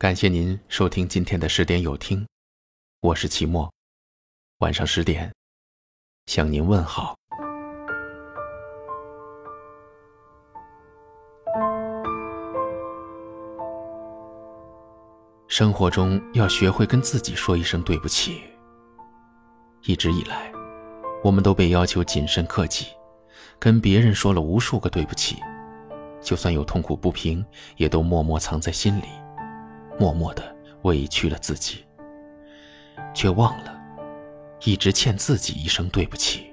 感谢您收听今天的十点有听，我是齐墨。晚上十点，向您问好。生活中要学会跟自己说一声对不起。一直以来，我们都被要求谨慎克己，跟别人说了无数个对不起，就算有痛苦不平，也都默默藏在心里，默默的委屈了自己，却忘了一直欠自己一声对不起。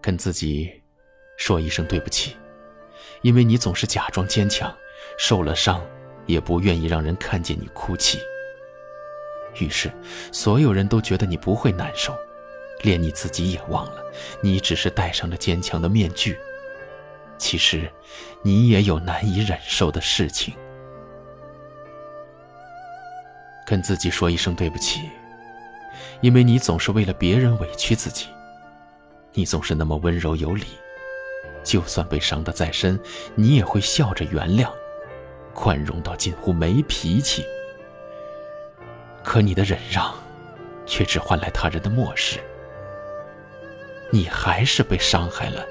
跟自己说一声对不起，因为你总是假装坚强，受了伤也不愿意让人看见你哭泣。于是，所有人都觉得你不会难受，连你自己也忘了，你只是戴上了坚强的面具。其实，你也有难以忍受的事情。跟自己说一声对不起，因为你总是为了别人委屈自己。你总是那么温柔有礼，就算被伤得再深，你也会笑着原谅，宽容到近乎没脾气。可你的忍让，却只换来他人的漠视。你还是被伤害了，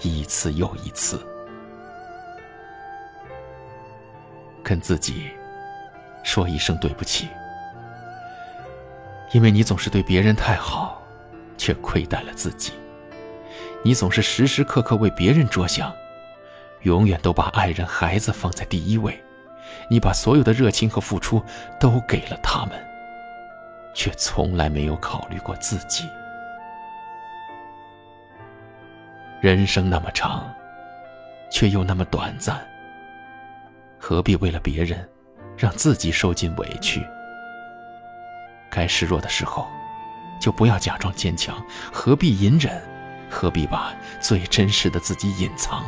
一次又一次。跟自己说一声对不起，因为你总是对别人太好，却亏待了自己。你总是时时刻刻为别人着想，永远都把爱人、孩子放在第一位。你把所有的热情和付出都给了他们。却从来没有考虑过自己。人生那么长，却又那么短暂，何必为了别人，让自己受尽委屈？该示弱的时候，就不要假装坚强，何必隐忍？何必把最真实的自己隐藏？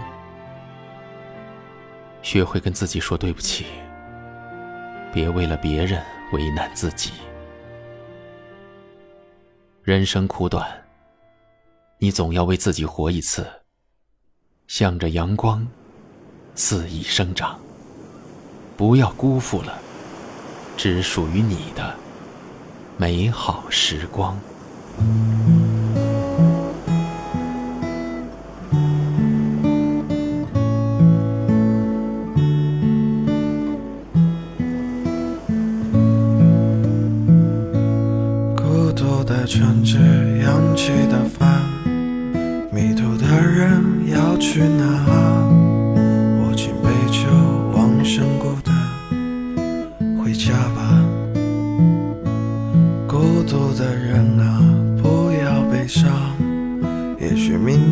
学会跟自己说对不起，别为了别人为难自己。人生苦短，你总要为自己活一次。向着阳光，肆意生长。不要辜负了只属于你的美好时光。穿着扬起的帆，迷途的人要去哪？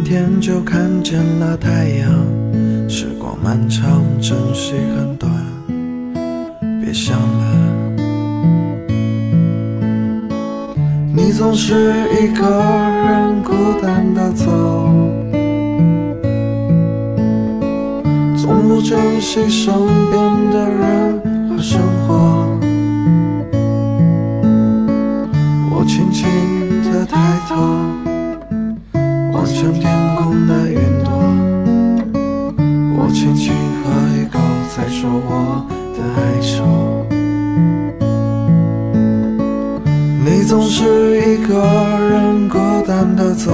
天就看见了太阳。时光漫长，珍惜很短，别想了。你总是一个人孤单的走，从不珍惜身边的人和生活。我轻轻地抬头，望向天空的云朵。我轻轻喝一口，再说我的哀愁。你总是一个人孤单的走，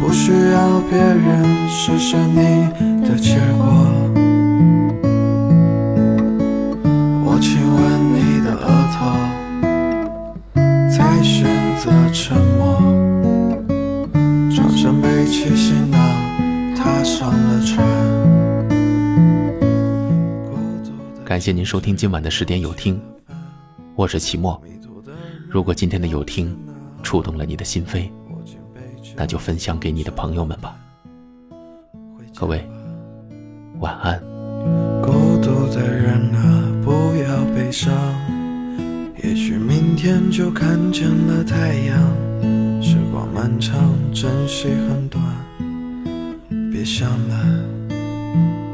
不需要别人施舍你的结果。转身背起行囊，踏上了船。感谢您收听今晚的十点有听，我是齐墨。如果今天的有听触动了你的心扉，那就分享给你的朋友们吧。各位，晚安。孤独的人啊，不要悲伤，也许明天就看见了太阳。时光漫长，珍惜很短别想了。